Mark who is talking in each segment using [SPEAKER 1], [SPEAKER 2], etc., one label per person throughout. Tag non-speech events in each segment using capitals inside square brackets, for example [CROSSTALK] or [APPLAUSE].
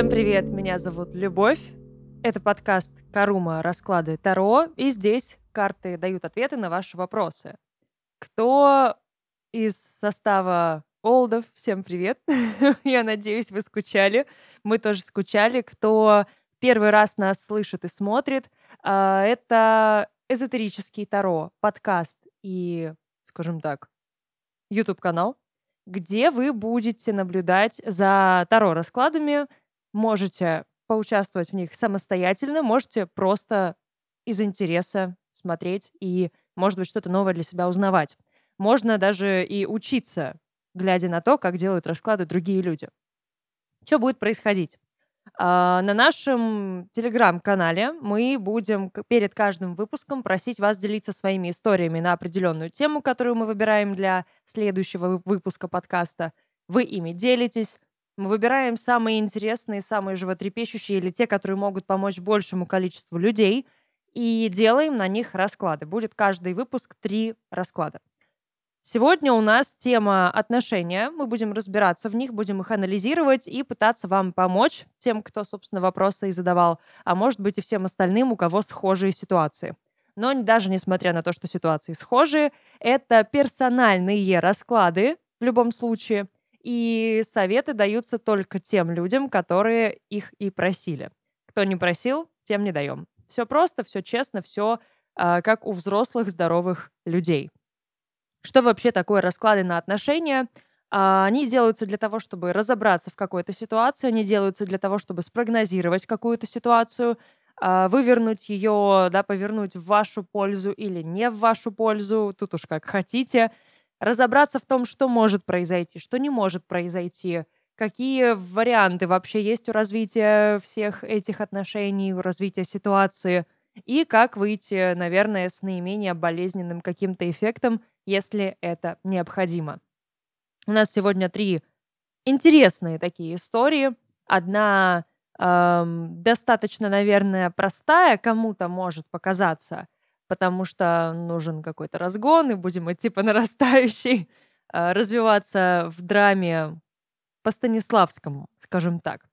[SPEAKER 1] Всем привет, меня зовут Любовь. Это подкаст Карума Расклады Таро, и здесь карты дают ответы на ваши вопросы. Кто из состава Олдов, всем привет. [LAUGHS] Я надеюсь, вы скучали. Мы тоже скучали. Кто первый раз нас слышит и смотрит, а, это эзотерический Таро, подкаст и, скажем так, YouTube-канал, где вы будете наблюдать за Таро-раскладами, можете поучаствовать в них самостоятельно, можете просто из интереса смотреть и, может быть, что-то новое для себя узнавать. Можно даже и учиться, глядя на то, как делают расклады другие люди. Что будет происходить? А, на нашем телеграм-канале мы будем перед каждым выпуском просить вас делиться своими историями на определенную тему, которую мы выбираем для следующего выпуска подкаста. Вы ими делитесь. Мы выбираем самые интересные, самые животрепещущие или те, которые могут помочь большему количеству людей, и делаем на них расклады. Будет каждый выпуск три расклада. Сегодня у нас тема отношения. Мы будем разбираться в них, будем их анализировать и пытаться вам помочь, тем, кто, собственно, вопросы и задавал, а может быть и всем остальным, у кого схожие ситуации. Но даже несмотря на то, что ситуации схожие, это персональные расклады в любом случае, и советы даются только тем людям, которые их и просили. Кто не просил, тем не даем. Все просто, все честно, все э, а, как у взрослых здоровых людей. Что вообще такое расклады на отношения? А, они делаются для того, чтобы разобраться в какой-то ситуации, они делаются для того, чтобы спрогнозировать какую-то ситуацию, а, вывернуть ее, да, повернуть в вашу пользу или не в вашу пользу, тут уж как хотите, разобраться в том, что может произойти, что не может произойти, какие варианты вообще есть у развития всех этих отношений, у развития ситуации, и как выйти, наверное, с наименее болезненным каким-то эффектом если это необходимо. У нас сегодня три интересные такие истории. Одна эм, достаточно, наверное, простая, кому-то может показаться, потому что нужен какой-то разгон, и будем идти по нарастающей, э, развиваться в драме по Станиславскому, скажем так.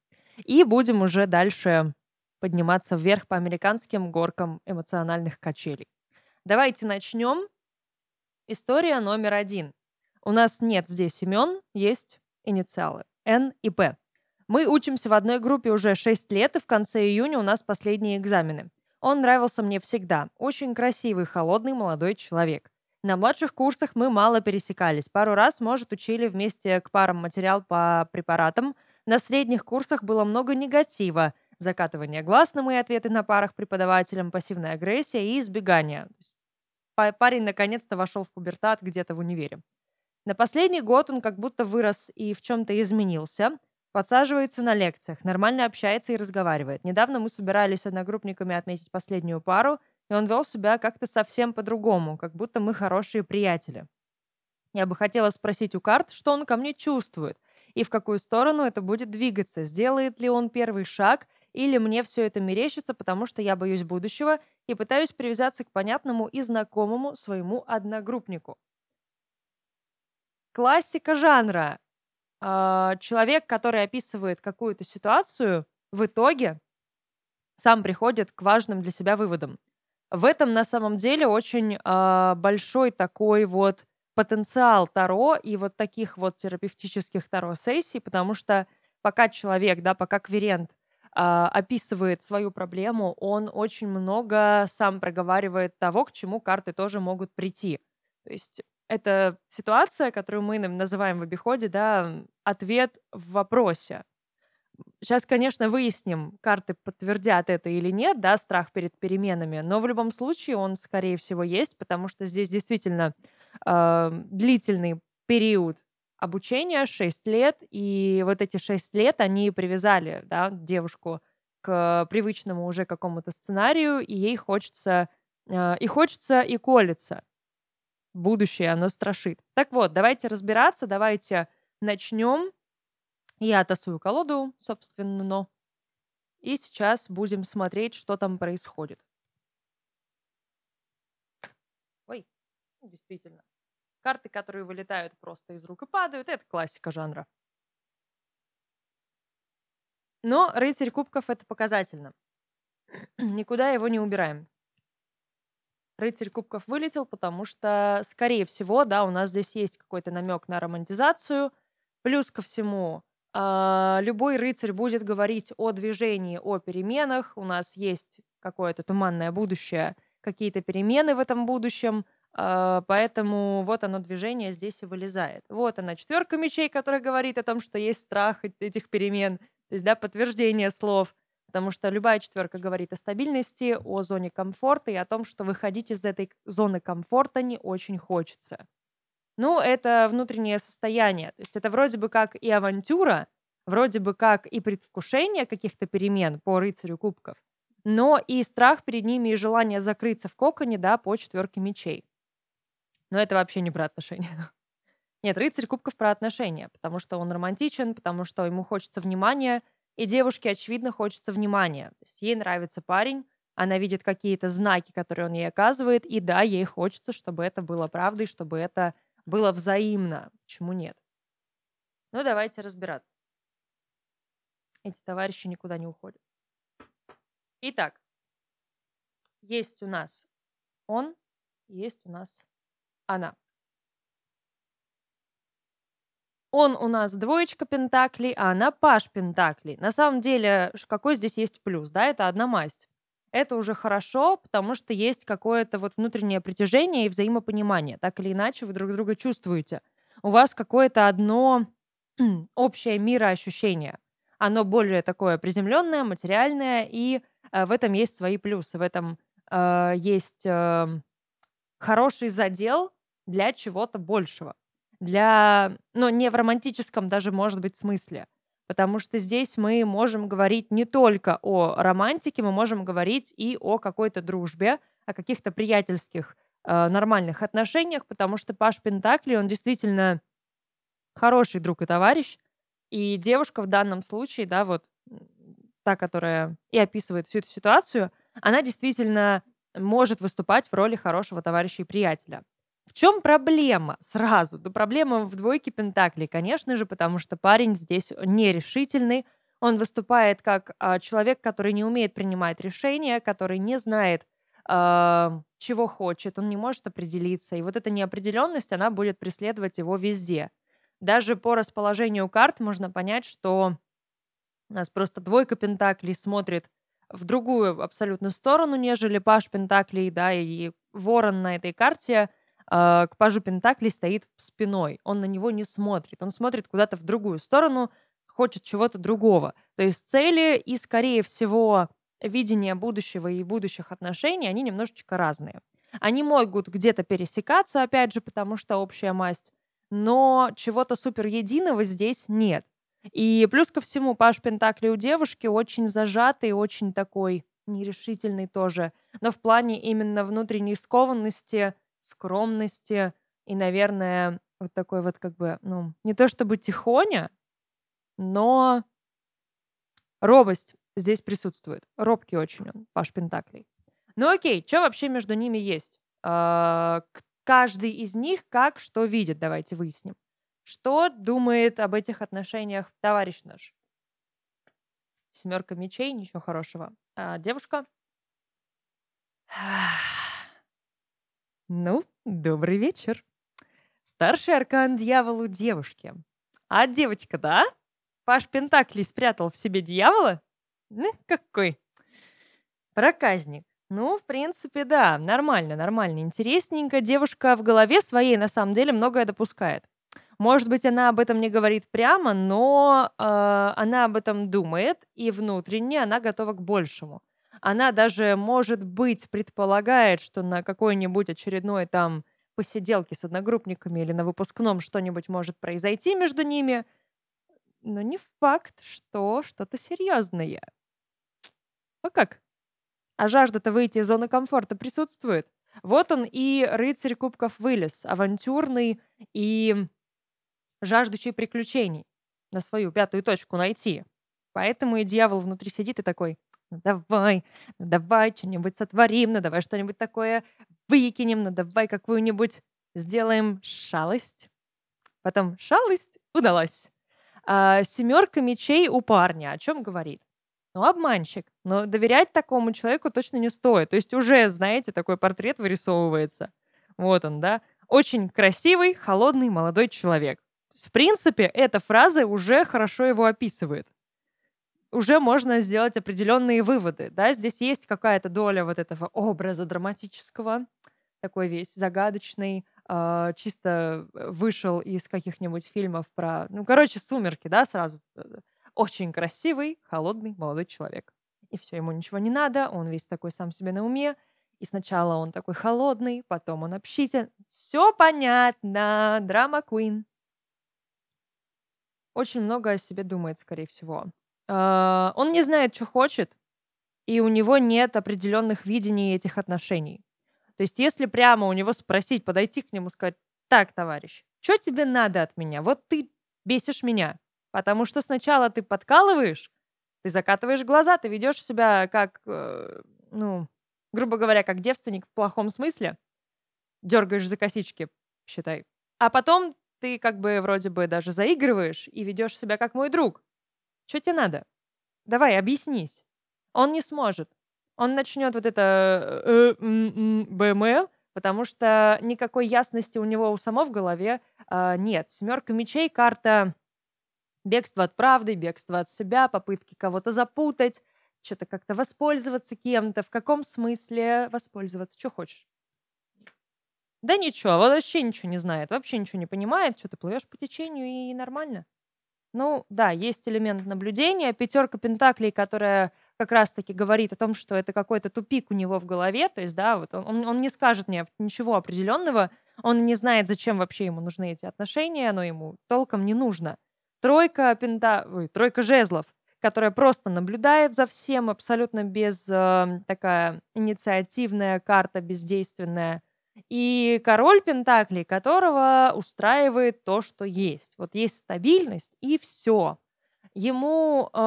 [SPEAKER 1] И будем уже дальше подниматься вверх по американским горкам эмоциональных качелей. Давайте начнем История номер один. У нас нет здесь имен, есть инициалы. Н и П. Мы учимся в одной группе уже 6 лет, и в конце июня у нас последние экзамены. Он нравился мне всегда. Очень красивый, холодный молодой человек. На младших курсах мы мало пересекались. Пару раз, может, учили вместе к парам материал по препаратам. На средних курсах было много негатива. Закатывание глаз на мои ответы на парах преподавателям, пассивная агрессия и избегание парень наконец-то вошел в пубертат где-то в универе. На последний год он как будто вырос и в чем-то изменился. Подсаживается на лекциях, нормально общается и разговаривает. Недавно мы собирались одногруппниками отметить последнюю пару, и он вел себя как-то совсем по-другому, как будто мы хорошие приятели. Я бы хотела спросить у карт, что он ко мне чувствует, и в какую сторону это будет двигаться, сделает ли он первый шаг, или мне все это мерещится, потому что я боюсь будущего и пытаюсь привязаться к понятному и знакомому своему одногруппнику. Классика жанра. А, человек, который описывает какую-то ситуацию, в итоге сам приходит к важным для себя выводам. В этом на самом деле очень э, большой такой вот потенциал Таро и вот таких вот терапевтических Таро-сессий, потому что пока человек, да, пока кверент а, описывает свою проблему, он очень много сам проговаривает того, к чему карты тоже могут прийти. То есть это ситуация, которую мы называем в обиходе, да, ответ в вопросе. Сейчас, конечно, выясним, карты подтвердят это или нет, да, страх перед переменами, но в любом случае он, скорее всего, есть, потому что здесь действительно э, длительный период обучения 6 лет, и вот эти 6 лет они привязали да, девушку к привычному уже какому-то сценарию, и ей хочется, э, и хочется, и колется. Будущее, оно страшит. Так вот, давайте разбираться, давайте начнем. Я тасую колоду, собственно, но. И сейчас будем смотреть, что там происходит. Ой, действительно. Карты, которые вылетают просто из рук и падают, это классика жанра. Но рыцарь кубков это показательно. [CLEARS THROAT] Никуда его не убираем. Рыцарь кубков вылетел, потому что, скорее всего, да, у нас здесь есть какой-то намек на романтизацию. Плюс ко всему, э, любой рыцарь будет говорить о движении, о переменах. У нас есть какое-то туманное будущее, какие-то перемены в этом будущем. Э, поэтому вот оно движение здесь и вылезает. Вот она четверка мечей, которая говорит о том, что есть страх этих перемен. То есть, да, подтверждение слов. Потому что любая четверка говорит о стабильности, о зоне комфорта и о том, что выходить из этой зоны комфорта не очень хочется. Ну, это внутреннее состояние. То есть это вроде бы как и авантюра, вроде бы как и предвкушение каких-то перемен по рыцарю кубков, но и страх перед ними и желание закрыться в коконе, да, по четверке мечей. Но это вообще не про отношения. [LAUGHS] Нет, рыцарь кубков про отношения, потому что он романтичен, потому что ему хочется внимания — и девушке, очевидно, хочется внимания. То есть ей нравится парень, она видит какие-то знаки, которые он ей оказывает, и да, ей хочется, чтобы это было правдой, чтобы это было взаимно. Почему нет? Ну, давайте разбираться. Эти товарищи никуда не уходят. Итак, есть у нас он, есть у нас она. Он у нас двоечка пентаклей, а она паш пентаклей. На самом деле, какой здесь есть плюс, да, это одна масть. Это уже хорошо, потому что есть какое-то вот внутреннее притяжение и взаимопонимание. Так или иначе, вы друг друга чувствуете. У вас какое-то одно [CLEARS THROAT] общее мироощущение. Оно более такое приземленное, материальное, и э, в этом есть свои плюсы. В этом э, есть э, хороший задел для чего-то большего для, ну, не в романтическом даже, может быть, смысле. Потому что здесь мы можем говорить не только о романтике, мы можем говорить и о какой-то дружбе, о каких-то приятельских э, нормальных отношениях, потому что Паш Пентакли, он действительно хороший друг и товарищ. И девушка в данном случае, да, вот та, которая и описывает всю эту ситуацию, она действительно может выступать в роли хорошего товарища и приятеля. В чем проблема сразу? Да проблема в двойке Пентаклей, конечно же, потому что парень здесь нерешительный. Он выступает как а, человек, который не умеет принимать решения, который не знает, а, чего хочет, он не может определиться. И вот эта неопределенность, она будет преследовать его везде. Даже по расположению карт можно понять, что у нас просто двойка Пентаклей смотрит в другую абсолютно сторону, нежели Паш Пентаклей, да, и Ворон на этой карте к пажу Пентаклей стоит спиной. Он на него не смотрит. Он смотрит куда-то в другую сторону, хочет чего-то другого. То есть цели и, скорее всего, видение будущего и будущих отношений, они немножечко разные. Они могут где-то пересекаться, опять же, потому что общая масть, но чего-то супер единого здесь нет. И плюс ко всему, Паш Пентакли у девушки очень зажатый, очень такой нерешительный тоже, но в плане именно внутренней скованности – скромности и, наверное, вот такой вот как бы, ну, не то чтобы тихоня, но робость здесь присутствует. Робкий очень он, Паш Пентаклей. Ну окей, что вообще между ними есть? А, каждый из них как что видит, давайте выясним. Что думает об этих отношениях товарищ наш? Семерка мечей, ничего хорошего. А девушка? Ну, добрый вечер. Старший аркан дьяволу девушки. А девочка, да? Паш Пентакли спрятал в себе дьявола? Ну, какой? Проказник. Ну, в принципе, да, нормально, нормально, интересненько. Девушка в голове своей на самом деле многое допускает. Может быть, она об этом не говорит прямо, но э, она об этом думает, и внутренне она готова к большему. Она даже, может быть, предполагает, что на какой-нибудь очередной там посиделке с одногруппниками или на выпускном что-нибудь может произойти между ними, но не факт, что что-то серьезное. А как? А жажда-то выйти из зоны комфорта присутствует. Вот он и рыцарь кубков вылез, авантюрный и жаждущий приключений. На свою пятую точку найти. Поэтому и дьявол внутри сидит и такой, ну давай, ну давай что-нибудь сотворим, ну давай что-нибудь такое выкинем, ну давай какую-нибудь сделаем шалость. Потом шалость удалась. А, семерка мечей у парня. О чем говорит? но обманщик. Но доверять такому человеку точно не стоит. То есть уже, знаете, такой портрет вырисовывается. Вот он, да. Очень красивый, холодный молодой человек. В принципе, эта фраза уже хорошо его описывает. Уже можно сделать определенные выводы. Да? Здесь есть какая-то доля вот этого образа драматического, такой весь загадочный, э, чисто вышел из каких-нибудь фильмов про... Ну, короче, «Сумерки», да, сразу. Очень красивый, холодный молодой человек. И все, ему ничего не надо, он весь такой сам себе на уме. И сначала он такой холодный, потом он общитель. Все понятно, драма Queen очень много о себе думает, скорее всего. А, он не знает, что хочет, и у него нет определенных видений этих отношений. То есть, если прямо у него спросить, подойти к нему, сказать, так, товарищ, что тебе надо от меня? Вот ты бесишь меня. Потому что сначала ты подкалываешь, ты закатываешь глаза, ты ведешь себя как, э, ну, грубо говоря, как девственник в плохом смысле. Дергаешь за косички, считай. А потом ты как бы вроде бы даже заигрываешь и ведешь себя как мой друг. Что тебе надо? Давай, объяснись. Он не сможет. Он начнет вот это э, БМЛ, потому что никакой ясности у него у самого в голове э, нет. Семерка мечей, карта бегства от правды, бегства от себя, попытки кого-то запутать, что-то как-то воспользоваться кем-то. В каком смысле воспользоваться? Что хочешь? Да ничего, вообще ничего не знает, вообще ничего не понимает, что ты плывешь по течению и нормально. Ну, да, есть элемент наблюдения. Пятерка пентаклей, которая как раз-таки говорит о том, что это какой-то тупик у него в голове. То есть, да, вот он, он не скажет мне ничего определенного. Он не знает, зачем вообще ему нужны эти отношения, но ему толком не нужно. Тройка пента... Ой, тройка жезлов, которая просто наблюдает за всем, абсолютно без э, такая инициативная карта, бездейственная. И король Пентаклей, которого устраивает то, что есть. Вот есть стабильность, и все. Ему, э,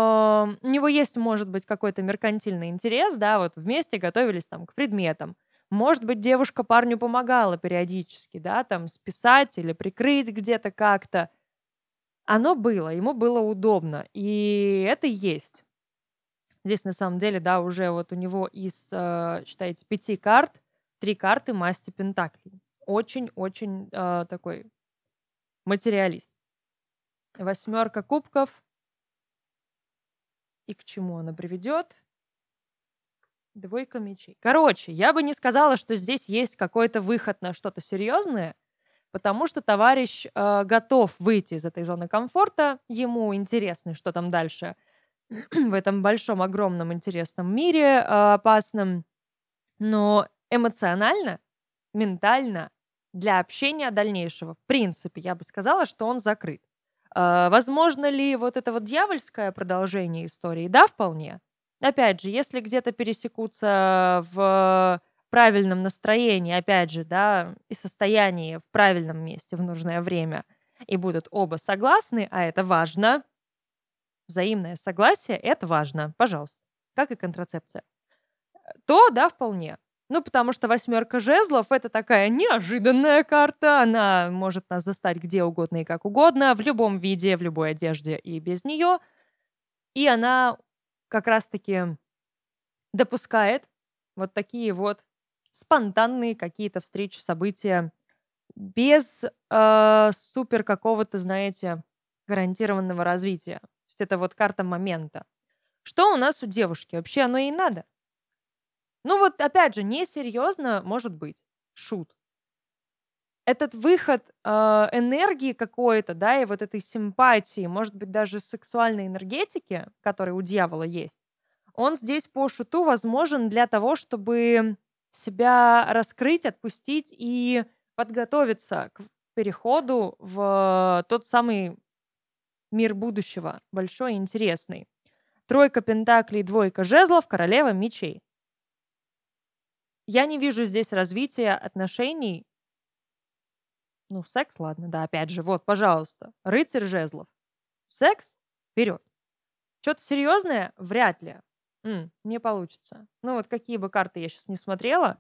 [SPEAKER 1] у него есть, может быть, какой-то меркантильный интерес, да, вот вместе готовились там к предметам. Может быть, девушка парню помогала периодически, да, там списать или прикрыть где-то как-то. Оно было, ему было удобно, и это есть. Здесь на самом деле, да, уже вот у него из, э, считайте, пяти карт три карты масти Пентаклей. Очень-очень э, такой материалист. Восьмерка кубков. И к чему она приведет? Двойка мечей. Короче, я бы не сказала, что здесь есть какой-то выход на что-то серьезное, потому что товарищ э, готов выйти из этой зоны комфорта. Ему интересно, что там дальше [CLEARS THROAT] в этом большом, огромном, интересном мире э, опасном. Но эмоционально, ментально для общения дальнейшего, в принципе, я бы сказала, что он закрыт. Э, возможно ли вот это вот дьявольское продолжение истории? Да, вполне. Опять же, если где-то пересекутся в правильном настроении, опять же, да, и состоянии в правильном месте в нужное время, и будут оба согласны, а это важно, взаимное согласие, это важно, пожалуйста, как и контрацепция, то да, вполне. Ну, потому что восьмерка жезлов это такая неожиданная карта. Она может нас застать где угодно и как угодно, в любом виде, в любой одежде и без нее. И она как раз-таки допускает вот такие вот спонтанные какие-то встречи, события без э, супер какого-то, знаете, гарантированного развития. То есть это вот карта момента. Что у нас у девушки? Вообще оно ей надо? Ну вот, опять же, несерьезно, может быть, шут. Этот выход э, энергии какой-то, да, и вот этой симпатии, может быть, даже сексуальной энергетики, которая у дьявола есть, он здесь по шуту возможен для того, чтобы себя раскрыть, отпустить и подготовиться к переходу в тот самый мир будущего, большой и интересный. Тройка пентаклей, двойка жезлов, королева мечей. Я не вижу здесь развития отношений. Ну, секс, ладно, да, опять же, вот, пожалуйста, рыцарь жезлов. Секс? Вперед. Что-то серьезное? Вряд ли. М, не получится. Ну, вот какие бы карты я сейчас не смотрела,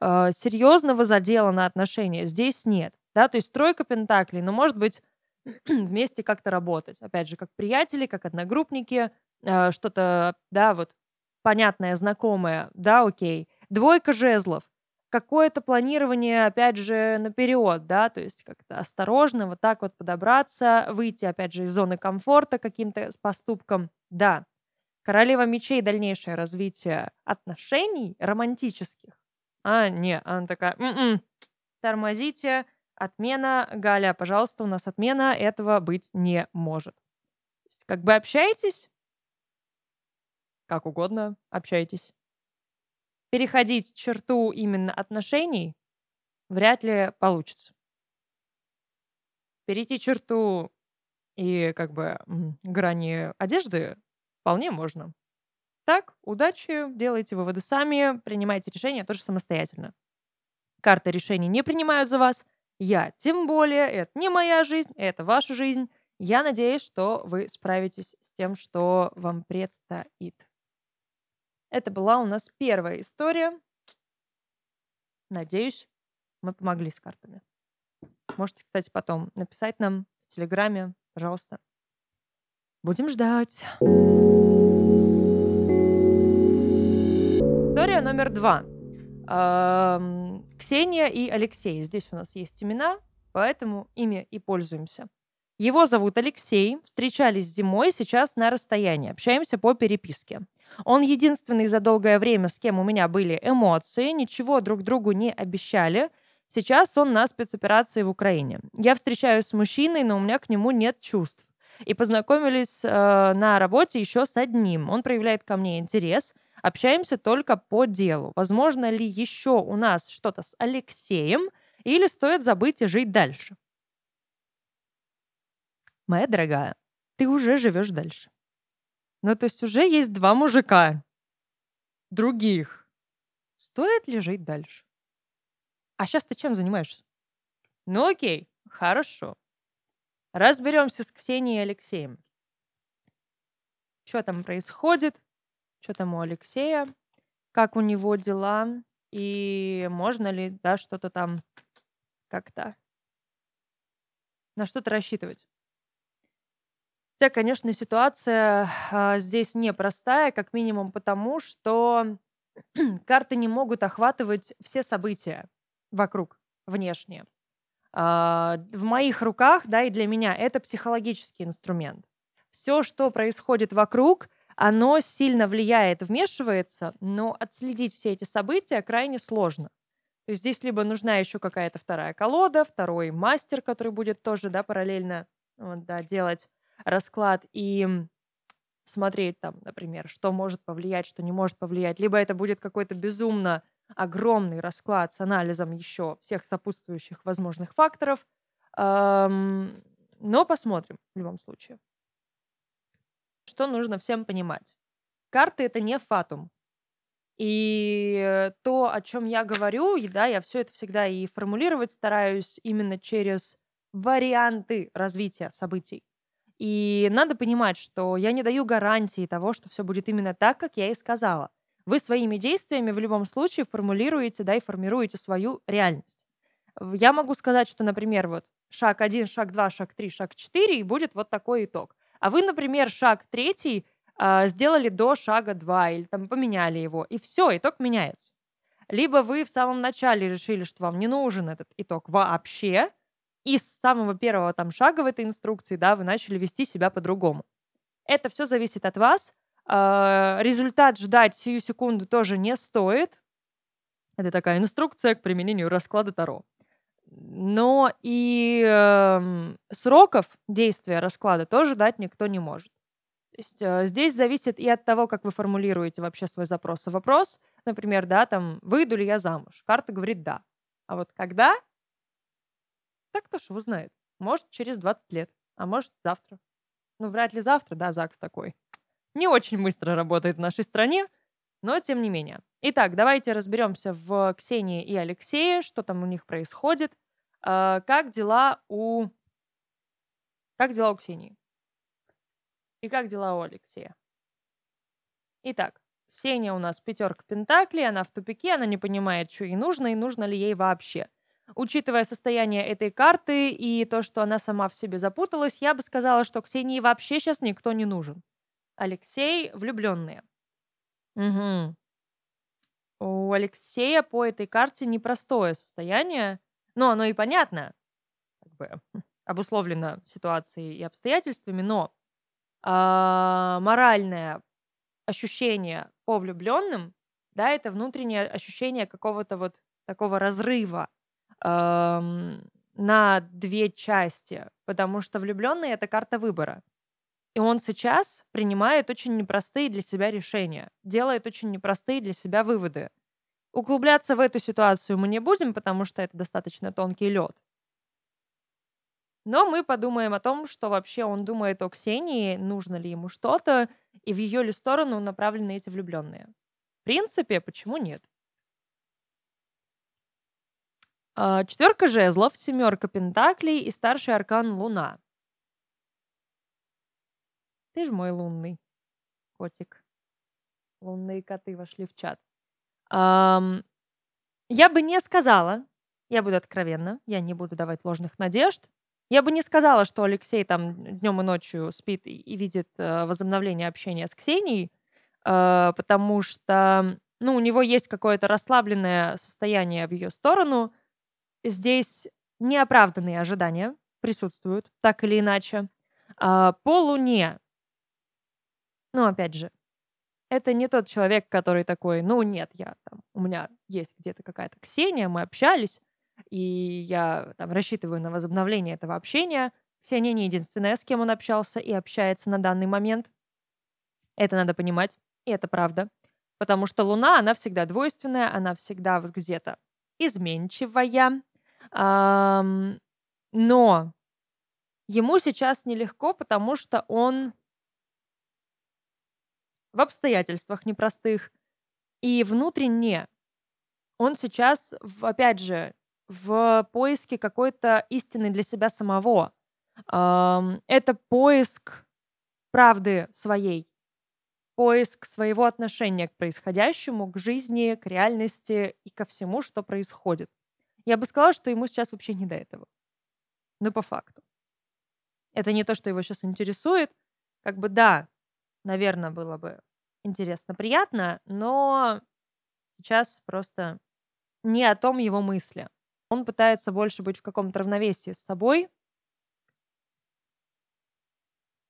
[SPEAKER 1] э, серьезного задела на отношения здесь нет. Да, то есть тройка пентаклей, но, может быть, [CLEARS THROAT] вместе как-то работать. Опять же, как приятели, как одногруппники, э, что-то, да, вот понятное, знакомое, да, окей. Двойка жезлов. Какое-то планирование, опять же, наперед, да, то есть как-то осторожно вот так вот подобраться, выйти, опять же, из зоны комфорта каким-то поступком, да. Королева мечей, дальнейшее развитие отношений романтических. А, не, она такая, м-м, тормозите, отмена, Галя, пожалуйста, у нас отмена, этого быть не может. То есть, как бы общаетесь, как угодно общаетесь. Переходить черту именно отношений вряд ли получится. Перейти черту и как бы грани одежды вполне можно. Так, удачи, делайте выводы сами, принимайте решения тоже самостоятельно. Карты решений не принимают за вас. Я тем более, это не моя жизнь, это ваша жизнь. Я надеюсь, что вы справитесь с тем, что вам предстоит. Это была у нас первая история. Надеюсь, мы помогли с картами. Можете, кстати, потом написать нам в Телеграме, пожалуйста. Будем ждать. История номер два. Ксения и Алексей. Здесь у нас есть имена, поэтому ими и пользуемся. Его зовут Алексей. Встречались зимой, сейчас на расстоянии. Общаемся по переписке. Он единственный за долгое время, с кем у меня были эмоции, ничего друг другу не обещали. Сейчас он на спецоперации в Украине. Я встречаюсь с мужчиной, но у меня к нему нет чувств. И познакомились э, на работе еще с одним. Он проявляет ко мне интерес. Общаемся только по делу. Возможно ли еще у нас что-то с Алексеем, или стоит забыть и жить дальше? Моя дорогая, ты уже живешь дальше. Ну, то есть уже есть два мужика. Других. Стоит ли жить дальше? А сейчас ты чем занимаешься? Ну окей, хорошо. Разберемся с Ксенией и Алексеем. Что там происходит? Что там у Алексея? Как у него дела? И можно ли, да, что-то там как-то на что-то рассчитывать? Хотя, конечно, ситуация а, здесь непростая, как минимум потому, что [CLEARS THROAT] карты не могут охватывать все события вокруг, внешние. А, в моих руках, да, и для меня это психологический инструмент. Все, что происходит вокруг, оно сильно влияет, вмешивается, но отследить все эти события крайне сложно. То есть здесь либо нужна еще какая-то вторая колода, второй мастер, который будет тоже, да, параллельно вот, да, делать расклад и смотреть там, например, что может повлиять, что не может повлиять. Либо это будет какой-то безумно огромный расклад с анализом еще всех сопутствующих возможных факторов. Но посмотрим в любом случае. Что нужно всем понимать? Карты — это не фатум. И то, о чем я говорю, и, да, я все это всегда и формулировать стараюсь именно через варианты развития событий. И надо понимать, что я не даю гарантии того, что все будет именно так, как я и сказала. Вы своими действиями в любом случае формулируете, да, и формируете свою реальность. Я могу сказать, что, например, вот шаг 1, шаг 2, шаг 3, шаг 4, и будет вот такой итог. А вы, например, шаг 3 э, сделали до шага 2 или там поменяли его, и все, итог меняется. Либо вы в самом начале решили, что вам не нужен этот итог вообще, и с самого первого там шага в этой инструкции, да, вы начали вести себя по-другому. Это все зависит от вас. А, результат ждать сию секунду тоже не стоит. Это такая инструкция к применению расклада Таро. Но и э, сроков действия расклада тоже дать никто не может. То есть э, здесь зависит и от того, как вы формулируете вообще свой запрос. Вопрос, например, да, там, выйду ли я замуж? Карта говорит да. А вот когда так кто ж его знает? Может, через 20 лет, а может, завтра. Ну, вряд ли завтра, да, ЗАГС такой. Не очень быстро работает в нашей стране, но тем не менее. Итак, давайте разберемся в Ксении и Алексее, что там у них происходит. Э, как дела у... Как дела у Ксении? И как дела у Алексея? Итак, Ксения у нас пятерка пентаклей, она в тупике, она не понимает, что ей нужно и нужно ли ей вообще. Учитывая состояние этой карты и то, что она сама в себе запуталась, я бы сказала, что Ксении вообще сейчас никто не нужен. Алексей влюбленные. Угу. У Алексея по этой карте непростое состояние, но оно и понятно, как бы обусловлено ситуацией и обстоятельствами, но а, моральное ощущение по влюбленным, да, это внутреннее ощущение какого-то вот такого разрыва ам, на две части, потому что влюбленный это карта выбора. И он сейчас принимает очень непростые для себя решения, делает очень непростые для себя выводы. Углубляться в эту ситуацию мы не будем, потому что это достаточно тонкий лед. Но мы подумаем о том, что вообще он думает о Ксении, нужно ли ему что-то, и в ее ли сторону направлены эти влюбленные. В принципе, почему нет? А, четверка жезлов, семерка пентаклей и старший аркан Луна. Ты же мой лунный котик. Лунные коты вошли в чат. Ам, я бы не сказала, я буду откровенна, я не буду давать ложных надежд, я бы не сказала, что Алексей там днем и ночью спит и, и видит э, возобновление общения с Ксенией, э, потому что, ну, у него есть какое-то расслабленное состояние в ее сторону. Здесь неоправданные ожидания присутствуют, так или иначе. Э, по Луне, ну, опять же, это не тот человек, который такой, ну, нет, я там, у меня есть где-то какая-то Ксения, мы общались, и я там рассчитываю на возобновление этого общения. Ксения не единственная, с кем он общался и общается на данный момент. Это надо понимать, и это правда. Потому что Луна, она всегда двойственная, она всегда вот где-то изменчивая. Но ему сейчас нелегко, потому что он в обстоятельствах непростых. И внутренне он сейчас, опять же, в поиске какой-то истины для себя самого. Это поиск правды своей, поиск своего отношения к происходящему, к жизни, к реальности и ко всему, что происходит. Я бы сказала, что ему сейчас вообще не до этого. Ну, по факту. Это не то, что его сейчас интересует. Как бы да, наверное, было бы интересно, приятно, но сейчас просто не о том его мысли. Он пытается больше быть в каком-то равновесии с собой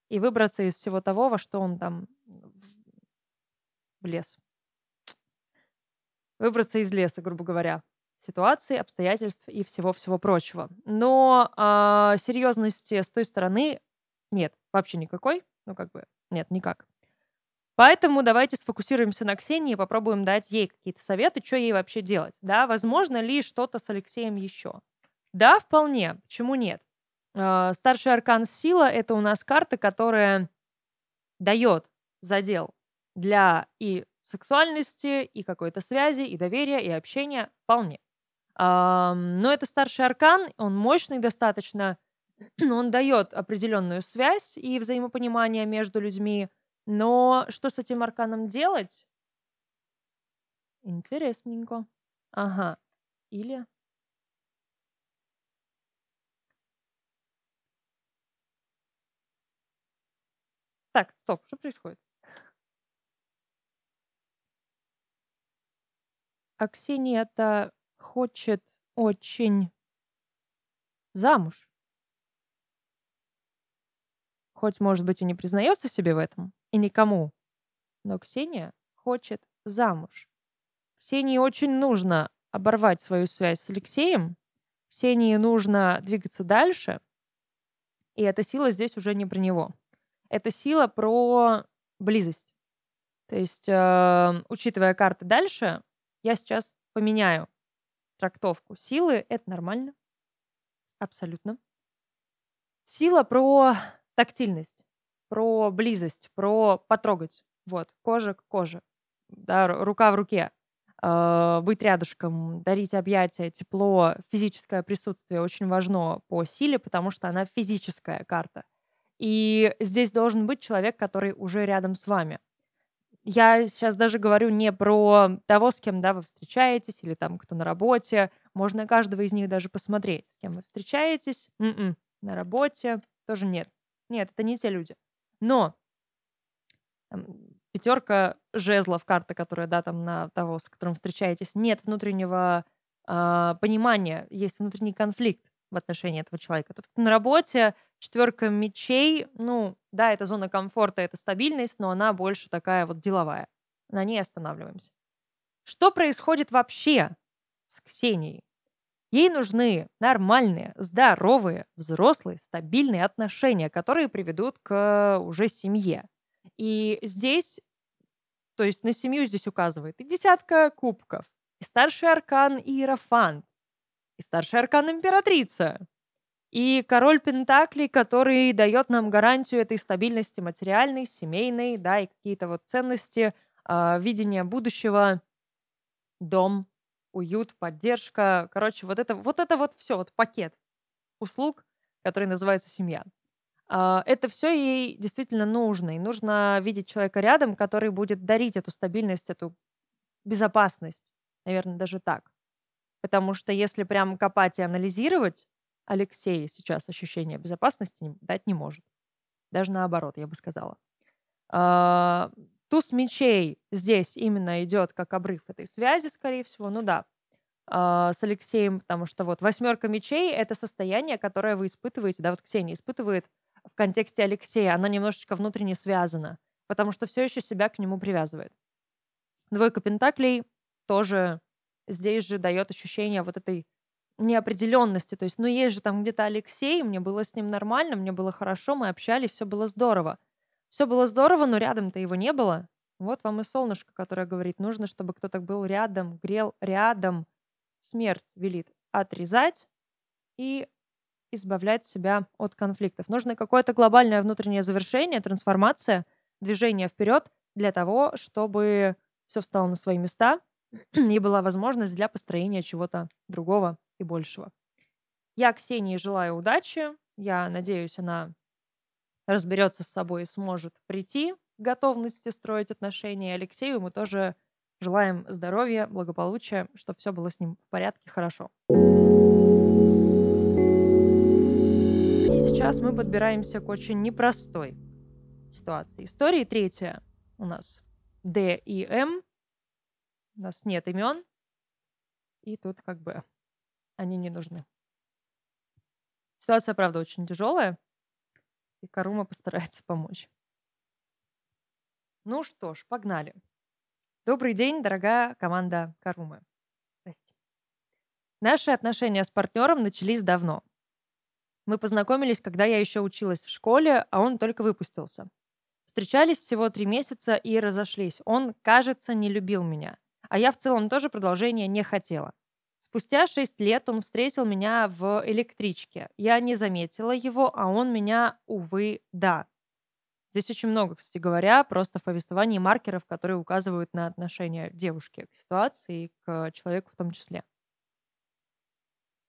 [SPEAKER 1] и выбраться из всего того, во что он там влез. Выбраться из леса, грубо говоря. Ситуации, обстоятельств и всего-всего прочего. Но э, серьезности с той стороны нет, вообще никакой. Ну, как бы, нет, никак. Поэтому давайте сфокусируемся на Ксении и попробуем дать ей какие-то советы, что ей вообще делать. Да, возможно ли что-то с Алексеем еще? Да, вполне. Почему нет? А, старший аркан сила — это у нас карта, которая дает задел для и сексуальности, и какой-то связи, и доверия, и общения. Вполне. Но это старший аркан, он мощный достаточно, [CLEARS THROAT] он дает определенную связь и взаимопонимание между людьми, но что с этим арканом делать? Интересненько. Ага. Или... Так, стоп, что происходит? А Ксения-то хочет очень замуж. Хоть, может быть, и не признается себе в этом и никому. Но Ксения хочет замуж. Ксении очень нужно оборвать свою связь с Алексеем. Ксении нужно двигаться дальше. И эта сила здесь уже не про него. Это сила про близость. То есть, э, учитывая карты дальше, я сейчас поменяю трактовку. Силы — это нормально. Абсолютно. Сила про тактильность про близость, про потрогать. Вот, кожа к коже, да, рука в руке, э, быть рядышком, дарить объятия, тепло, физическое присутствие очень важно по силе, потому что она физическая карта. И здесь должен быть человек, который уже рядом с вами. Я сейчас даже говорю не про того, с кем да, вы встречаетесь, или там кто на работе. Можно каждого из них даже посмотреть, с кем вы встречаетесь. М-м, на работе тоже нет. Нет, это не те люди. Но пятерка жезлов, карта, которая, да, там на того, с которым встречаетесь, нет внутреннего э, понимания, есть внутренний конфликт в отношении этого человека. Тут на работе четверка мечей, ну, да, это зона комфорта, это стабильность, но она больше такая вот деловая. На ней останавливаемся. Что происходит вообще с Ксенией? Ей нужны нормальные, здоровые, взрослые, стабильные отношения, которые приведут к уже семье. И здесь, то есть на семью здесь указывает и десятка кубков, и старший аркан Иерофант, и старший аркан Императрица, и король Пентаклей, который дает нам гарантию этой стабильности материальной, семейной, да, и какие-то вот ценности, э, видение будущего, дом, уют, поддержка. Короче, вот это вот, это вот все, вот пакет услуг, который называется семья. А, это все ей действительно нужно. И нужно видеть человека рядом, который будет дарить эту стабильность, эту безопасность. Наверное, даже так. Потому что если прям копать и анализировать, Алексей сейчас ощущение безопасности дать не может. Даже наоборот, я бы сказала. А, туз мечей здесь именно идет как обрыв этой связи, скорее всего. Ну да, а, с Алексеем, потому что вот восьмерка мечей — это состояние, которое вы испытываете, да, вот Ксения испытывает в контексте Алексея, она немножечко внутренне связана, потому что все еще себя к нему привязывает. Двойка Пентаклей тоже здесь же дает ощущение вот этой неопределенности. То есть, ну, есть же там где-то Алексей, мне было с ним нормально, мне было хорошо, мы общались, все было здорово. Все было здорово, но рядом-то его не было. Вот вам и солнышко, которое говорит, нужно, чтобы кто-то был рядом, грел рядом. Смерть велит отрезать и избавлять себя от конфликтов. Нужно какое-то глобальное внутреннее завершение, трансформация, движение вперед для того, чтобы все встало на свои места [CLEARS THROAT] и была возможность для построения чего-то другого и большего. Я Ксении желаю удачи. Я надеюсь, она разберется с собой и сможет прийти к готовности строить отношения. Алексею мы тоже желаем здоровья, благополучия, чтобы все было с ним в порядке, хорошо. И сейчас мы подбираемся к очень непростой ситуации. История третья у нас. Д и М. У нас нет имен. И тут как бы они не нужны. Ситуация, правда, очень тяжелая, и Карума постарается помочь. Ну что ж, погнали. Добрый день, дорогая команда Карумы. Здрасте. Наши отношения с партнером начались давно. Мы познакомились, когда я еще училась в школе, а он только выпустился. Встречались всего три месяца и разошлись. Он, кажется, не любил меня. А я в целом тоже продолжения не хотела. Спустя шесть лет он встретил меня в электричке. Я не заметила его, а он меня, увы, да. Здесь очень много, кстати говоря, просто в повествовании маркеров, которые указывают на отношение девушки к ситуации и к человеку в том числе.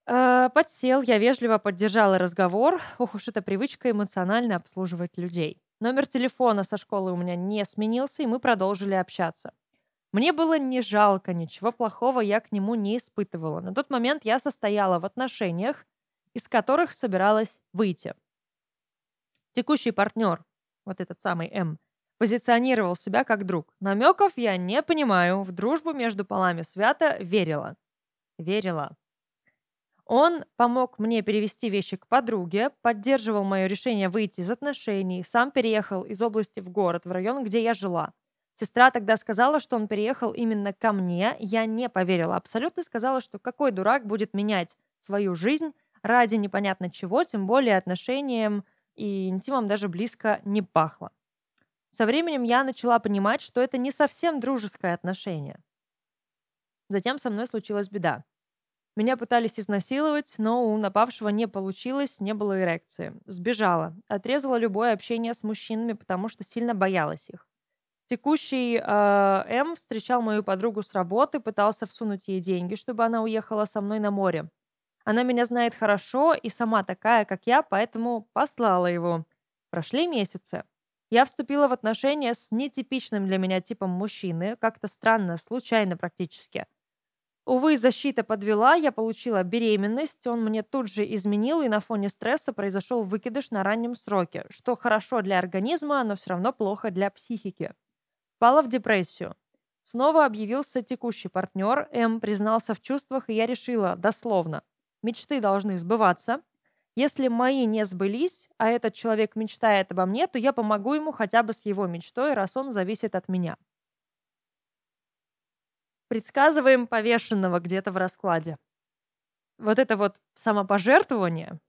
[SPEAKER 1] Э, подсел, я вежливо поддержала разговор. Ох уж эта привычка эмоционально обслуживать людей. Номер телефона со школы у меня не сменился, и мы продолжили общаться. Мне было не жалко, ничего плохого я к нему не испытывала. На тот момент я состояла в отношениях, из которых собиралась выйти. Текущий партнер, вот этот самый М, позиционировал себя как друг. Намеков я не понимаю, в дружбу между полами свято верила. Верила. Он помог мне перевести вещи к подруге, поддерживал мое решение выйти из отношений, сам переехал из области в город, в район, где я жила. Сестра тогда сказала, что он переехал именно ко мне. Я не поверила абсолютно. Сказала, что какой дурак будет менять свою жизнь ради непонятно чего, тем более отношениям и интимом даже близко не пахло. Со временем я начала понимать, что это не совсем дружеское отношение. Затем со мной случилась беда. Меня пытались изнасиловать, но у напавшего не получилось, не было эрекции. Сбежала. Отрезала любое общение с мужчинами, потому что сильно боялась их. Текущий э, М встречал мою подругу с работы, пытался всунуть ей деньги, чтобы она уехала со мной на море. Она меня знает хорошо и сама такая, как я, поэтому послала его. Прошли месяцы. Я вступила в отношения с нетипичным для меня типом мужчины, как-то странно, случайно практически. Увы, защита подвела, я получила беременность, он мне тут же изменил, и на фоне стресса произошел выкидыш на раннем сроке, что хорошо для организма, но все равно плохо для психики. Пала в депрессию. Снова объявился текущий партнер, М признался в чувствах, и я решила, дословно, мечты должны сбываться. Если мои не сбылись, а этот человек мечтает обо мне, то я помогу ему хотя бы с его мечтой, раз он зависит от меня. Предсказываем повешенного где-то в раскладе. Вот это вот самопожертвование.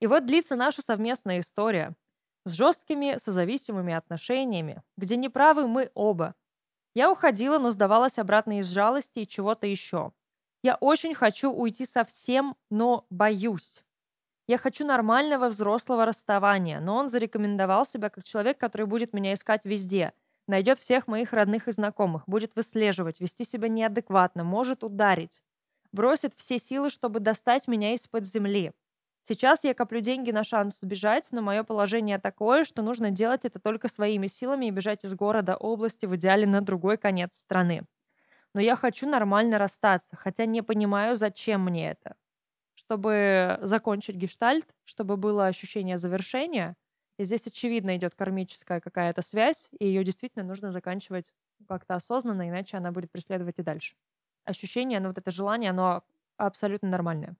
[SPEAKER 1] И вот длится наша совместная история с жесткими созависимыми отношениями, где неправы мы оба. Я уходила, но сдавалась обратно из жалости и чего-то еще. Я очень хочу уйти совсем, но боюсь. Я хочу нормального взрослого расставания, но он зарекомендовал себя как человек, который будет меня искать везде – Найдет всех моих родных и знакомых, будет выслеживать, вести себя неадекватно, может ударить. Бросит все силы, чтобы достать меня из-под земли. Сейчас я коплю деньги на шанс сбежать, но мое положение такое, что нужно делать это только своими силами и бежать из города, области, в идеале на другой конец страны. Но я хочу нормально расстаться, хотя не понимаю, зачем мне это. Чтобы закончить гештальт, чтобы было ощущение завершения – и здесь, очевидно, идет кармическая какая-то связь, и ее действительно нужно заканчивать как-то осознанно, иначе она будет преследовать и дальше. Ощущение, ну вот это желание, оно абсолютно нормальное.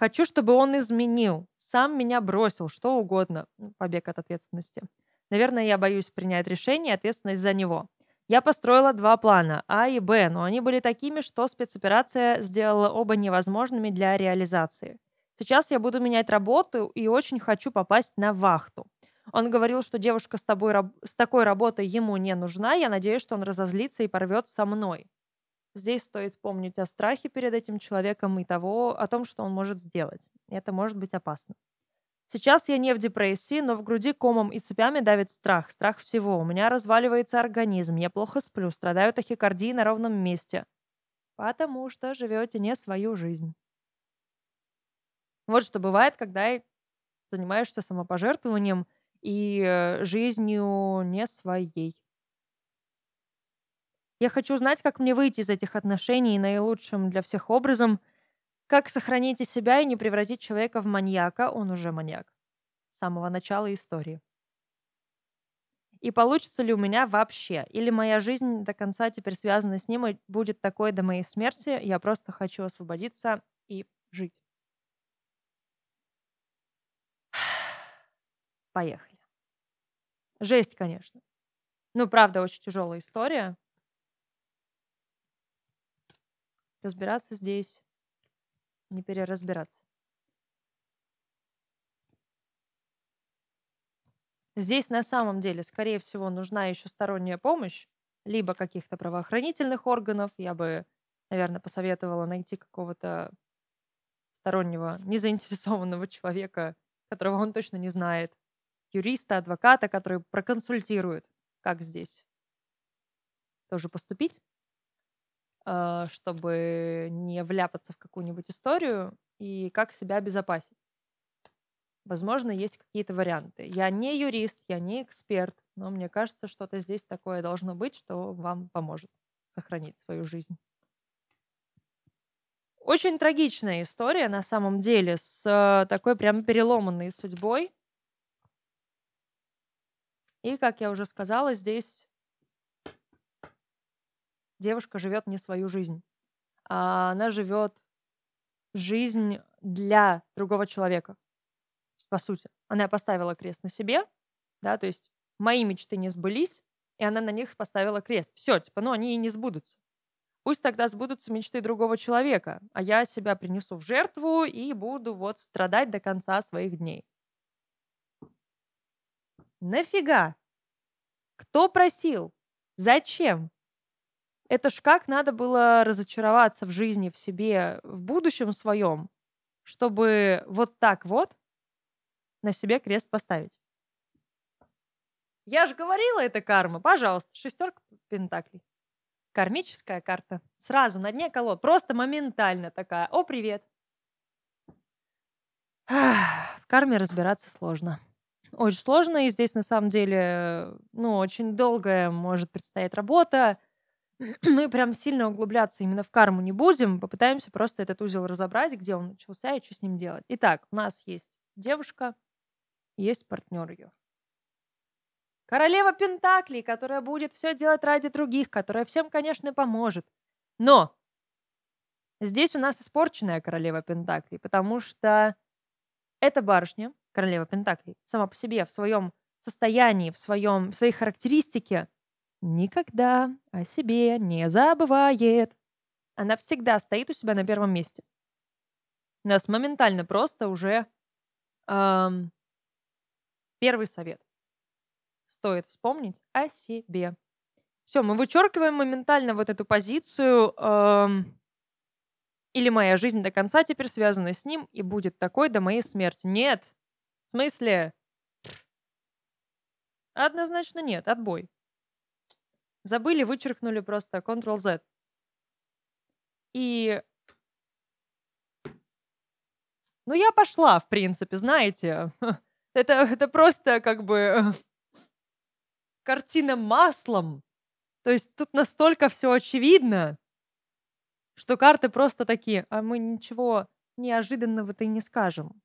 [SPEAKER 1] Хочу, чтобы он изменил, сам меня бросил, что угодно. Побег от ответственности. Наверное, я боюсь принять решение, ответственность за него. Я построила два плана, А и Б, но они были такими, что спецоперация сделала оба невозможными для реализации. Сейчас я буду менять работу и очень хочу попасть на вахту. Он говорил, что девушка с, тобой, с такой работой ему не нужна. Я надеюсь, что он разозлится и порвет со мной. Здесь стоит помнить о страхе перед этим человеком и того, о том, что он может сделать. Это может быть опасно. Сейчас я не в депрессии, но в груди комом и цепями давит страх. Страх всего. У меня разваливается организм. Я плохо сплю, страдаю тахикардией на ровном месте. Потому что живете не свою жизнь. Вот что бывает, когда занимаешься самопожертвованием и э, жизнью не своей. Я хочу знать, как мне выйти из этих отношений наилучшим для всех образом, как сохранить из себя и не превратить человека в маньяка, он уже маньяк, с самого начала истории. И получится ли у меня вообще? Или моя жизнь до конца теперь связана с ним и будет такой до моей смерти? Я просто хочу освободиться и жить. Поехали. Жесть, конечно. Ну, правда, очень тяжелая история. Разбираться здесь, не переразбираться. Здесь на самом деле, скорее всего, нужна еще сторонняя помощь, либо каких-то правоохранительных органов. Я бы, наверное, посоветовала найти какого-то стороннего, незаинтересованного [LAUGHS] человека, которого он точно не знает, юриста, адвоката, который проконсультирует, как здесь тоже поступить, чтобы не вляпаться в какую-нибудь историю и как себя обезопасить. Возможно, есть какие-то варианты. Я не юрист, я не эксперт, но мне кажется, что-то здесь такое должно быть, что вам поможет сохранить свою жизнь. Очень трагичная история на самом деле с э, такой прям переломанной судьбой. И, как я уже сказала, здесь девушка живет не свою жизнь. А она живет жизнь для другого человека. По сути. Она поставила крест на себе, да, то есть мои мечты не сбылись, и она на них поставила крест. Все, типа, ну они и не сбудутся. Пусть тогда сбудутся мечты другого человека, а я себя принесу в жертву и буду вот страдать до конца своих дней. Нафига? Кто просил? Зачем? Это ж как надо было разочароваться в жизни, в себе, в будущем своем, чтобы вот так вот на себе крест поставить. Я же говорила, это карма. Пожалуйста, шестерка пентаклей. Кармическая карта. Сразу на дне колод. Просто моментально такая. О, привет. В карме разбираться сложно. Очень сложно, и здесь на самом деле, ну, очень долгая может предстоять работа. [CLEARS THROAT] мы прям сильно углубляться именно в карму не будем, попытаемся просто этот узел разобрать, где он начался и что с ним делать. Итак, у нас есть девушка, есть партнер ее. Королева Пентаклей, которая будет все делать ради других, которая всем, конечно, поможет. Но здесь у нас испорченная королева Пентаклей, потому что эта барышня, королева Пентаклей, сама по себе в своем состоянии, в, своем, в своей характеристике никогда о себе не забывает. Она всегда стоит у себя на первом месте. Нас моментально просто уже эм, первый совет. Стоит вспомнить о себе. Все, мы вычеркиваем моментально вот эту позицию. Эм, или моя жизнь до конца теперь связана с ним и будет такой до моей смерти. Нет. В смысле? Однозначно нет. Отбой. Забыли, вычеркнули просто Ctrl-Z. И... Ну, я пошла, в принципе, знаете. [LAUGHS] Это, это просто как бы [LAUGHS] картина маслом. То есть тут настолько все очевидно, что карты просто такие, а мы ничего неожиданного-то и не скажем.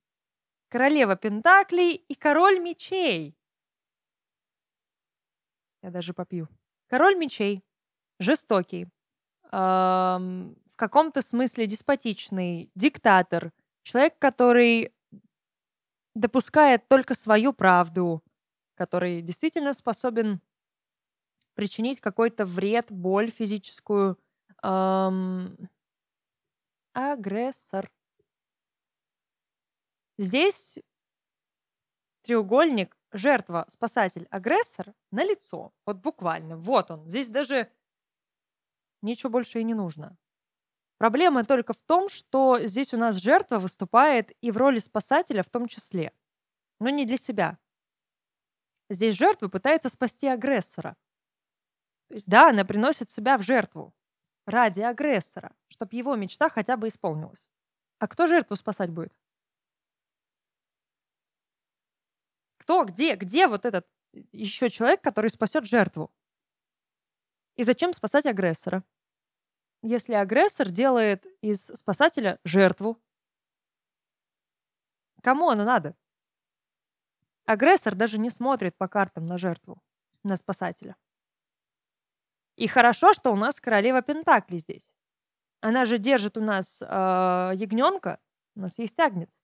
[SPEAKER 1] Королева Пентаклей и король мечей. Я даже попью. Король мечей. Жестокий. Эм, в каком-то смысле деспотичный. Диктатор. Человек, который допускает только свою правду. Который действительно способен причинить какой-то вред, боль физическую. Эм, агрессор. Здесь треугольник жертва, спасатель, агрессор на лицо. Вот буквально. Вот он. Здесь даже ничего больше и не нужно. Проблема только в том, что здесь у нас жертва выступает и в роли спасателя в том числе. Но не для себя. Здесь жертва пытается спасти агрессора. То есть, да, она приносит себя в жертву ради агрессора, чтобы его мечта хотя бы исполнилась. А кто жертву спасать будет? Кто, где, где вот этот еще человек, который спасет жертву? И зачем спасать агрессора? Если агрессор делает из спасателя жертву, кому оно надо? Агрессор даже не смотрит по картам на жертву, на спасателя. И хорошо, что у нас королева Пентакли здесь. Она же держит у нас э, ягненка, у нас есть агнец.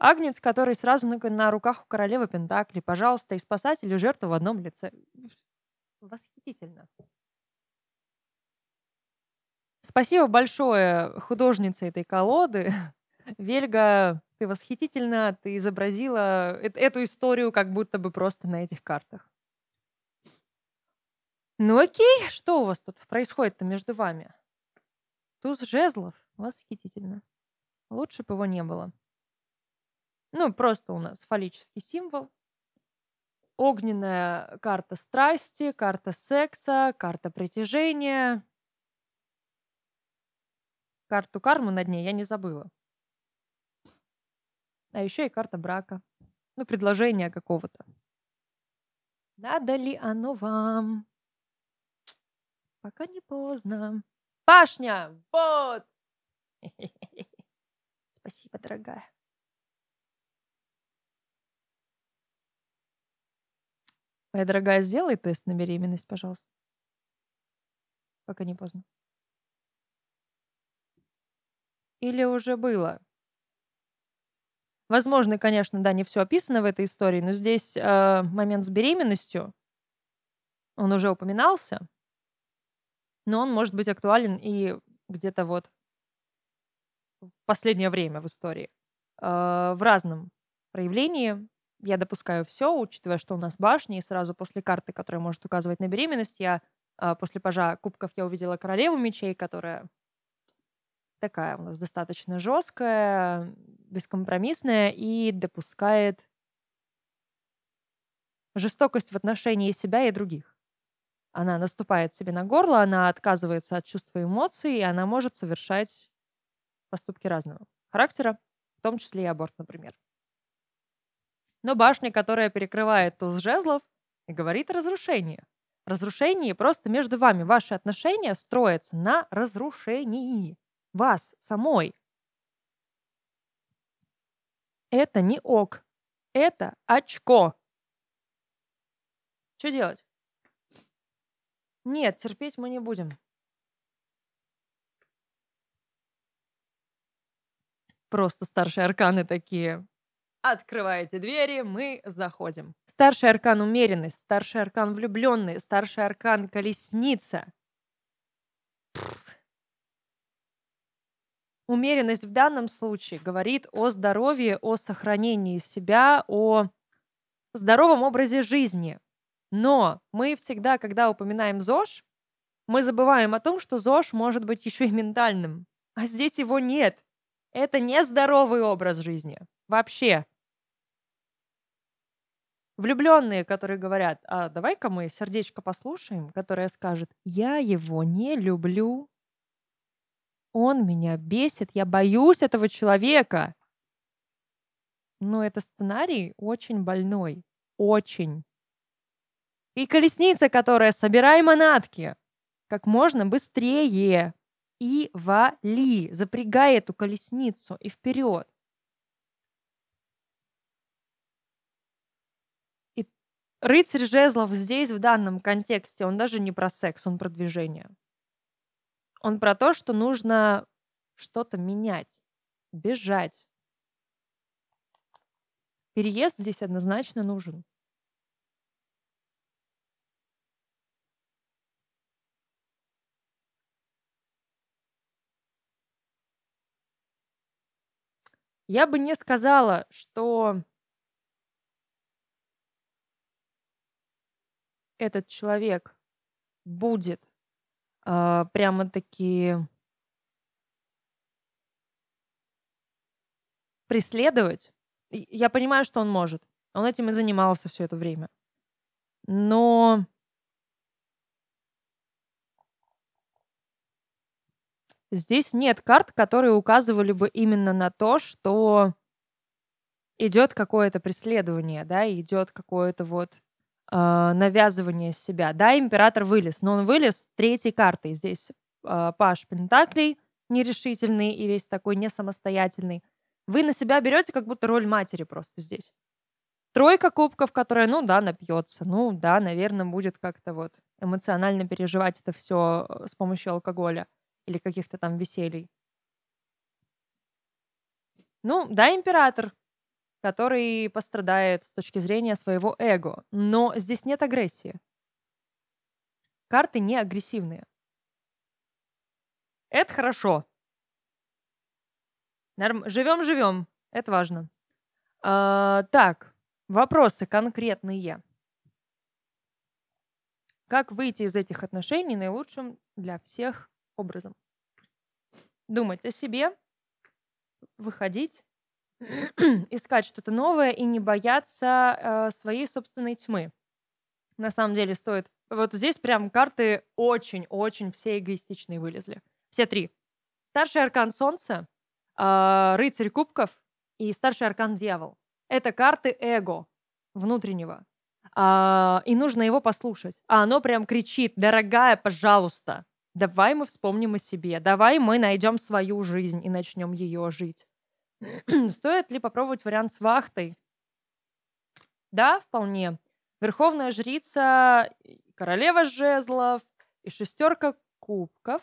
[SPEAKER 1] Агнец, который сразу на, руках у королевы Пентакли. Пожалуйста, и спасатель, и жертва в одном лице. Восхитительно. Спасибо большое художнице этой колоды. [LAUGHS] Вельга, ты восхитительна, ты изобразила эту историю как будто бы просто на этих картах. Ну окей, что у вас тут происходит-то между вами? Туз жезлов, восхитительно. Лучше бы его не было. Ну, просто у нас фаллический символ. Огненная карта страсти, карта секса, карта притяжения. Карту кармы над ней я не забыла. А еще и карта брака. Ну, предложение какого-то. Надо ли оно вам? Пока не поздно. Пашня! Вот! [LAUGHS] Спасибо, дорогая. Моя дорогая, сделай тест на беременность, пожалуйста. Пока не поздно. Или уже было? Возможно, конечно, да, не все описано в этой истории, но здесь э, момент с беременностью, он уже упоминался, но он может быть актуален и где-то вот в последнее время в истории. Э, в разном проявлении я допускаю все, учитывая, что у нас башни, и сразу после карты, которая может указывать на беременность, я а, после пажа кубков я увидела королеву мечей, которая такая у нас достаточно жесткая, бескомпромиссная и допускает жестокость в отношении себя и других. Она наступает себе на горло, она отказывается от чувства эмоций, и она может совершать поступки разного характера, в том числе и аборт, например. Но башня, которая перекрывает туз жезлов, и говорит о разрушении. разрушении просто между вами. Ваши отношения строятся на разрушении вас самой. Это не ок. Это очко. Что делать? Нет, терпеть мы не будем. Просто старшие арканы такие. Открываете двери, мы заходим. Старший аркан умеренность, старший аркан влюбленный, старший аркан колесница. Умеренность в данном случае говорит о здоровье, о сохранении себя, о здоровом образе жизни. Но мы всегда, когда упоминаем ЗОЖ, мы забываем о том, что ЗОЖ может быть еще и ментальным. А здесь его нет. Это не здоровый образ жизни. Вообще. Влюбленные, которые говорят, а давай-ка мы сердечко послушаем, которое скажет, я его не люблю, он меня бесит, я боюсь этого человека. Но это сценарий очень больной, очень. И колесница, которая собирай манатки как можно быстрее и вали, запрягай эту колесницу и вперед. Рыцарь жезлов здесь, в данном контексте, он даже не про секс, он про движение. Он про то, что нужно что-то менять, бежать. Переезд здесь однозначно нужен. Я бы не сказала, что этот человек будет а, прямо-таки преследовать. Я понимаю, что он может. Он этим и занимался все это время. Но здесь нет карт, которые указывали бы именно на то, что идет какое-то преследование, да, идет какое-то вот э, навязывание себя. Да, император вылез, но он вылез третьей картой. Здесь э, Паш Пентаклей нерешительный и весь такой не самостоятельный. Вы на себя берете как будто роль матери просто здесь. Тройка кубков, которая, ну да, напьется, ну да, наверное, будет как-то вот эмоционально переживать это все э, с помощью алкоголя или каких-то там веселий. Ну, да, император, который пострадает с точки зрения своего эго. Но здесь нет агрессии. Карты не агрессивные. Это хорошо. Норм... Живем, живем. Это важно. А, так, вопросы конкретные. Как выйти из этих отношений наилучшим для всех образом? Думать о себе, выходить, [CLEARS THROAT] искать что-то новое и не бояться э, своей собственной тьмы. На самом деле стоит... Вот здесь прям карты очень-очень все эгоистичные вылезли. Все три. Старший аркан Солнца, э, Рыцарь Кубков и Старший аркан Дьявол. Это карты эго внутреннего. А, и нужно его послушать. А оно прям кричит, дорогая, пожалуйста, давай мы вспомним о себе, давай мы найдем свою жизнь и начнем ее жить. [CLEARS THROAT] Стоит ли попробовать вариант с вахтой? Да, вполне. Верховная жрица, королева жезлов и шестерка кубков.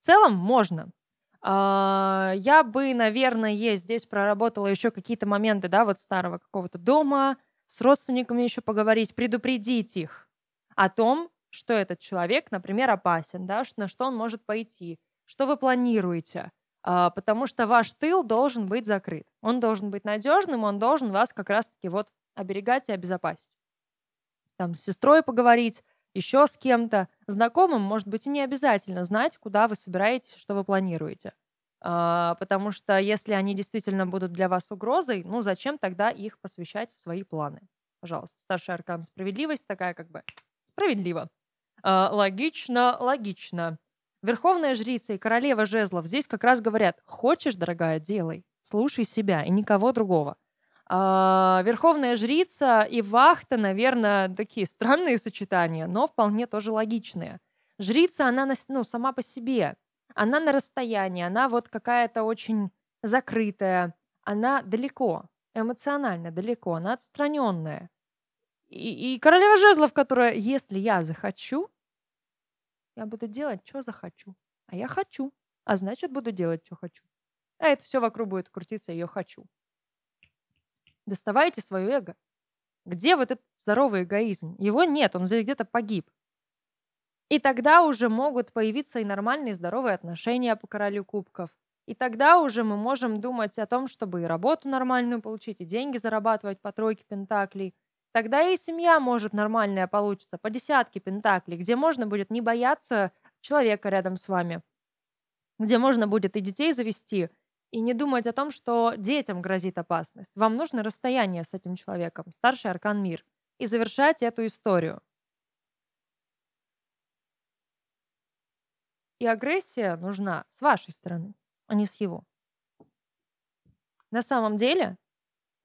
[SPEAKER 1] В целом можно. А, я бы, наверное, здесь проработала еще какие-то моменты, да, вот старого какого-то дома, с родственниками еще поговорить, предупредить их о том, что этот человек, например, опасен, да, на что он может пойти, что вы планируете? А, потому что ваш тыл должен быть закрыт. Он должен быть надежным, он должен вас как раз-таки вот оберегать и обезопасить. Там с сестрой поговорить, еще с кем-то. Знакомым, может быть, и не обязательно знать, куда вы собираетесь, что вы планируете. А, потому что если они действительно будут для вас угрозой, ну зачем тогда их посвящать в свои планы? Пожалуйста, старший аркан справедливость такая как бы справедливо. А, логично, логично. Верховная жрица и королева жезлов здесь как раз говорят, хочешь, дорогая, делай, слушай себя и никого другого. А, Верховная жрица и вахта, наверное, такие странные сочетания, но вполне тоже логичные. Жрица, она ну, сама по себе, она на расстоянии, она вот какая-то очень закрытая, она далеко, эмоционально далеко, она отстраненная. И, и королева жезлов, которая, если я захочу, я буду делать, что захочу. А я хочу. А значит, буду делать, что хочу. А это все вокруг будет крутиться, ее хочу. Доставайте свое эго. Где вот этот здоровый эгоизм? Его нет, он где-то погиб. И тогда уже могут появиться и нормальные здоровые отношения по королю кубков. И тогда уже мы можем думать о том, чтобы и работу нормальную получить, и деньги зарабатывать по тройке пентаклей. Тогда и семья может нормальная получиться, по десятке пентаклей, где можно будет не бояться человека рядом с вами, где можно будет и детей завести, и не думать о том, что детям грозит опасность. Вам нужно расстояние с этим человеком, старший аркан мир, и завершать эту историю. И агрессия нужна с вашей стороны а не с его. На самом деле,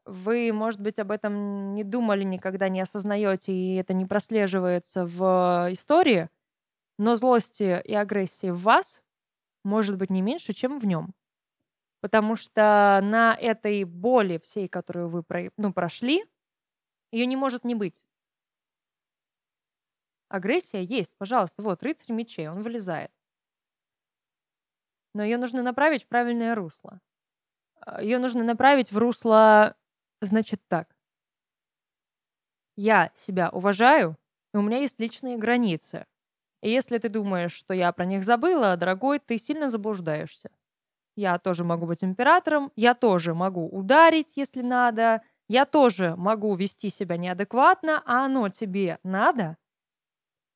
[SPEAKER 1] вы, может быть, об этом не думали, никогда не осознаете, и это не прослеживается в истории, но злости и агрессии в вас может быть не меньше, чем в нем. Потому что на этой боли всей, которую вы ну, прошли, ее не может не быть. Агрессия есть, пожалуйста, вот рыцарь мечей, он вылезает но ее нужно направить в правильное русло. Ее нужно направить в русло, значит так. Я себя уважаю, и у меня есть личные границы. И если ты думаешь, что я про них забыла, дорогой, ты сильно заблуждаешься. Я тоже могу быть императором, я тоже могу ударить, если надо, я тоже могу вести себя неадекватно, а оно тебе надо?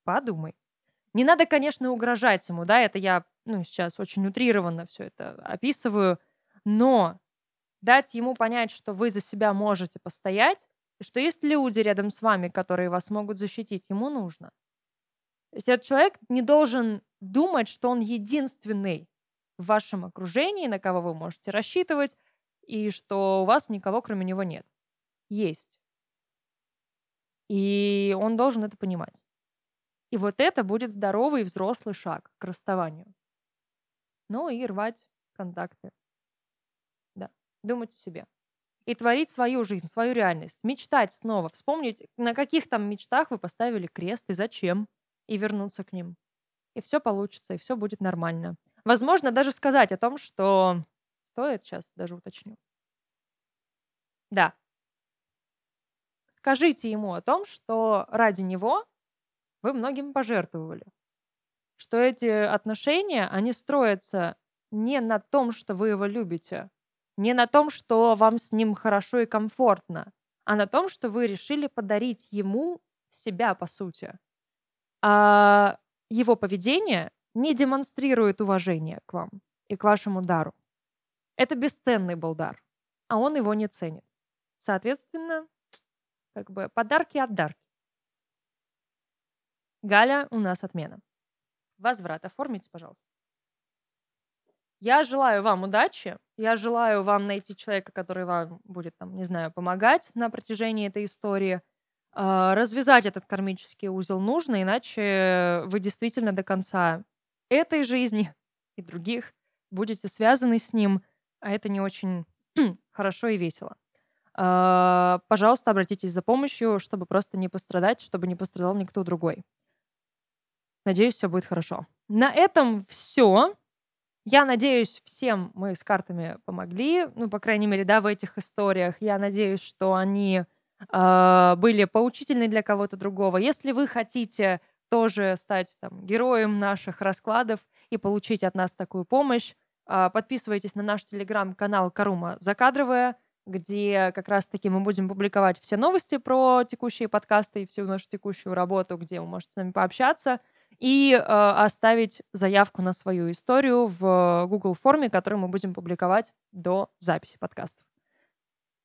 [SPEAKER 1] Подумай. Не надо, конечно, угрожать ему, да, это я ну, сейчас очень утрированно все это описываю, но дать ему понять, что вы за себя можете постоять, и что есть люди рядом с вами, которые вас могут защитить, ему нужно. То есть этот человек не должен думать, что он единственный в вашем окружении, на кого вы можете рассчитывать, и что у вас никого кроме него нет. Есть. И он должен это понимать. И вот это будет здоровый взрослый шаг к расставанию. Ну и рвать контакты. Думать о себе. И творить свою жизнь, свою реальность. Мечтать снова. Вспомнить, на каких там мечтах вы поставили крест и зачем. И вернуться к ним. И все получится, и все будет нормально. Возможно, даже сказать о том, что стоит, сейчас даже уточню. Да. Скажите ему о том, что ради него вы многим пожертвовали что эти отношения, они строятся не на том, что вы его любите, не на том, что вам с ним хорошо и комфортно, а на том, что вы решили подарить ему себя, по сути. А его поведение не демонстрирует уважение к вам и к вашему дару. Это бесценный был дар, а он его не ценит. Соответственно, как бы подарки от дарки. Галя, у нас отмена. Возврат оформите, пожалуйста. Я желаю вам удачи. Я желаю вам найти человека, который вам будет, там, не знаю, помогать на протяжении этой истории. А, развязать этот кармический узел нужно, иначе вы действительно до конца этой жизни [LAUGHS] и других будете связаны с ним, а это не очень [CLEARS THROAT] хорошо и весело. А, пожалуйста, обратитесь за помощью, чтобы просто не пострадать, чтобы не пострадал никто другой. Надеюсь, все будет хорошо. На этом все. Я надеюсь, всем мы с картами помогли. Ну, по крайней мере, да, в этих историях. Я надеюсь, что они э, были поучительны для кого-то другого. Если вы хотите тоже стать там, героем наших раскладов и получить от нас такую помощь, э, подписывайтесь на наш телеграм-канал Карума Закадровая, где как раз-таки мы будем публиковать все новости про текущие подкасты и всю нашу текущую работу, где вы можете с нами пообщаться и э, оставить заявку на свою историю в Google форме, которую мы будем публиковать до записи подкастов.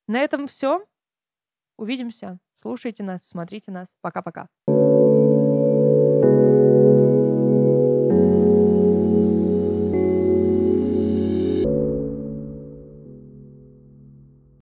[SPEAKER 1] На этом все. Увидимся. Слушайте нас, смотрите нас. Пока-пока.